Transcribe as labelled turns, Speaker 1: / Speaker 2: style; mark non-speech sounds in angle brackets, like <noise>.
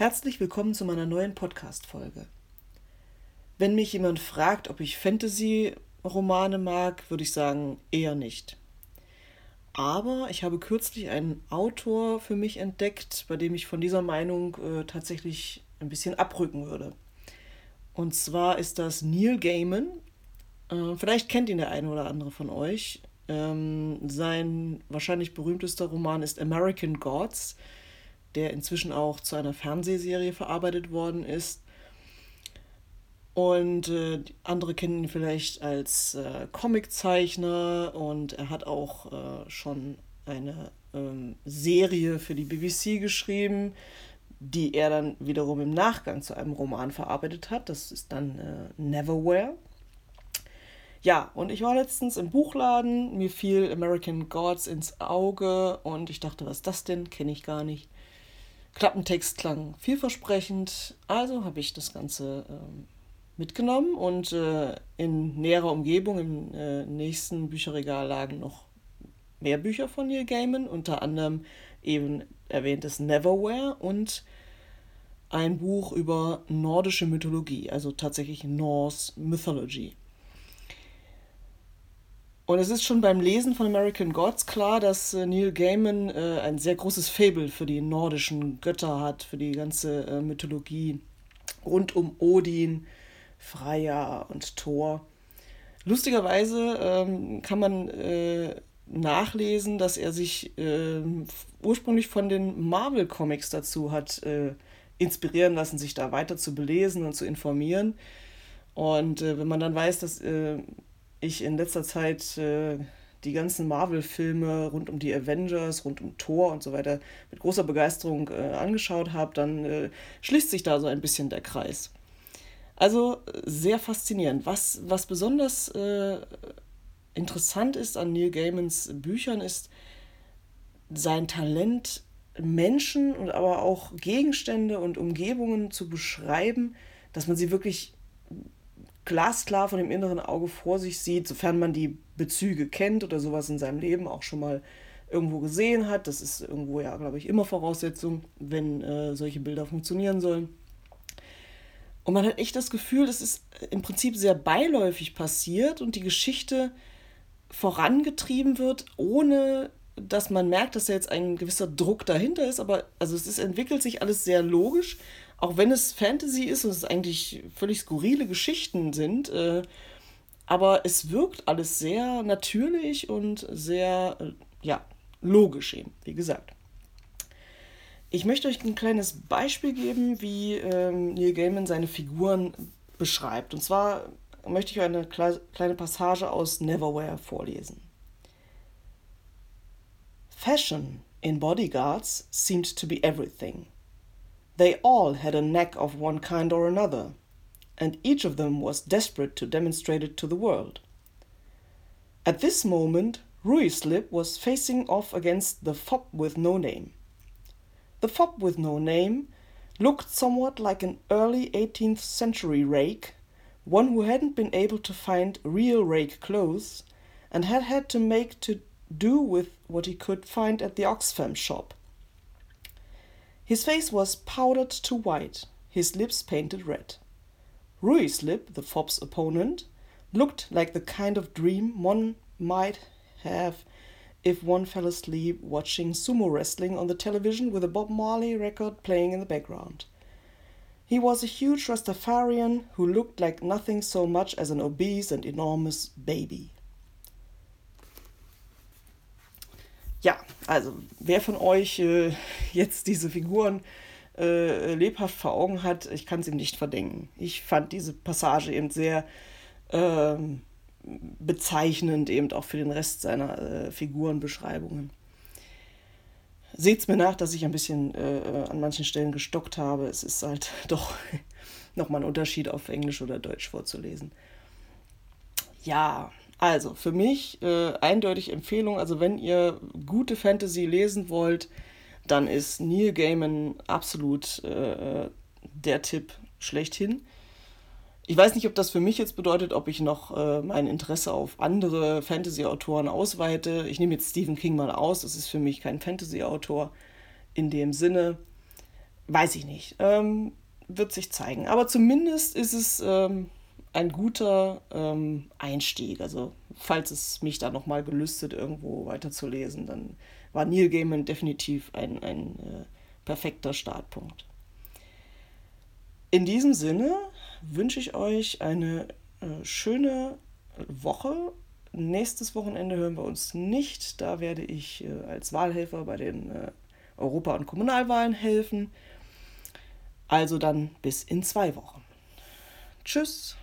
Speaker 1: Herzlich willkommen zu meiner neuen Podcast-Folge. Wenn mich jemand fragt, ob ich Fantasy-Romane mag, würde ich sagen, eher nicht. Aber ich habe kürzlich einen Autor für mich entdeckt, bei dem ich von dieser Meinung äh, tatsächlich ein bisschen abrücken würde. Und zwar ist das Neil Gaiman. Äh, vielleicht kennt ihn der eine oder andere von euch. Ähm, sein wahrscheinlich berühmtester Roman ist American Gods der inzwischen auch zu einer Fernsehserie verarbeitet worden ist. Und äh, andere kennen ihn vielleicht als äh, Comiczeichner und er hat auch äh, schon eine ähm, Serie für die BBC geschrieben, die er dann wiederum im Nachgang zu einem Roman verarbeitet hat. Das ist dann äh, Neverwhere. Ja, und ich war letztens im Buchladen, mir fiel American Gods ins Auge und ich dachte, was ist das denn? Kenne ich gar nicht. Klappentext klang vielversprechend, also habe ich das Ganze ähm, mitgenommen und äh, in näherer Umgebung im äh, nächsten Bücherregal lagen noch mehr Bücher von Neil Gaiman, unter anderem eben erwähntes Neverwhere und ein Buch über nordische Mythologie, also tatsächlich Norse Mythology. Und es ist schon beim Lesen von American Gods klar, dass äh, Neil Gaiman äh, ein sehr großes Faible für die nordischen Götter hat, für die ganze äh, Mythologie rund um Odin, Freya und Thor. Lustigerweise ähm, kann man äh, nachlesen, dass er sich ähm, ursprünglich von den Marvel-Comics dazu hat äh, inspirieren lassen, sich da weiter zu belesen und zu informieren. Und äh, wenn man dann weiß, dass ich in letzter Zeit äh, die ganzen Marvel-Filme rund um die Avengers, rund um Thor und so weiter mit großer Begeisterung äh, angeschaut habe, dann äh, schließt sich da so ein bisschen der Kreis. Also sehr faszinierend. Was, was besonders äh, interessant ist an Neil Gaimans Büchern, ist sein Talent, Menschen und aber auch Gegenstände und Umgebungen zu beschreiben, dass man sie wirklich glasklar von dem inneren Auge vor sich sieht, sofern man die Bezüge kennt oder sowas in seinem Leben auch schon mal irgendwo gesehen hat. Das ist irgendwo ja, glaube ich, immer Voraussetzung, wenn äh, solche Bilder funktionieren sollen. Und man hat echt das Gefühl, das ist im Prinzip sehr beiläufig passiert und die Geschichte vorangetrieben wird, ohne dass man merkt, dass da jetzt ein gewisser Druck dahinter ist. Aber also es ist, entwickelt sich alles sehr logisch, auch wenn es Fantasy ist und es eigentlich völlig skurrile Geschichten sind, äh, aber es wirkt alles sehr natürlich und sehr, äh, ja, logisch eben, wie gesagt. Ich möchte euch ein kleines Beispiel geben, wie ähm, Neil Gaiman seine Figuren beschreibt. Und zwar möchte ich euch eine kleine Passage aus Neverwhere vorlesen. Fashion in bodyguards seemed to be everything. They all had a knack of one kind or another, and each of them was desperate to demonstrate it to the world. At this moment, Ruislip was facing off against the fop with no name. The fop with no name looked somewhat like an early 18th century rake, one who hadn't been able to find real rake clothes and had had to make to do with what he could find at the Oxfam shop. His face was powdered to white, his lips painted red. Ruislip, the fop's opponent, looked like the kind of dream one might have if one fell asleep watching sumo wrestling on the television with a Bob Marley record playing in the background. He was a huge Rastafarian who looked like nothing so much as an obese and enormous baby. Also wer von euch äh, jetzt diese Figuren äh, lebhaft vor Augen hat, ich kann es ihm nicht verdenken. Ich fand diese Passage eben sehr äh, bezeichnend, eben auch für den Rest seiner äh, Figurenbeschreibungen. Seht es mir nach, dass ich ein bisschen äh, an manchen Stellen gestockt habe. Es ist halt <laughs> doch nochmal ein Unterschied, auf Englisch oder Deutsch vorzulesen. Ja, also, für mich äh, eindeutig Empfehlung. Also, wenn ihr gute Fantasy lesen wollt, dann ist Neil Gaiman absolut äh, der Tipp schlechthin. Ich weiß nicht, ob das für mich jetzt bedeutet, ob ich noch äh, mein Interesse auf andere Fantasy-Autoren ausweite. Ich nehme jetzt Stephen King mal aus. Das ist für mich kein Fantasy-Autor in dem Sinne. weiß ich nicht. Ähm, wird sich zeigen. Aber zumindest ist es ähm, ein guter ähm, Einstieg. Also, falls es mich da nochmal gelüstet, irgendwo weiterzulesen, dann war Neil Gaiman definitiv ein, ein äh, perfekter Startpunkt. In diesem Sinne wünsche ich euch eine äh, schöne Woche. Nächstes Wochenende hören wir uns nicht. Da werde ich äh, als Wahlhelfer bei den äh, Europa- und Kommunalwahlen helfen. Also dann bis in zwei Wochen. Tschüss.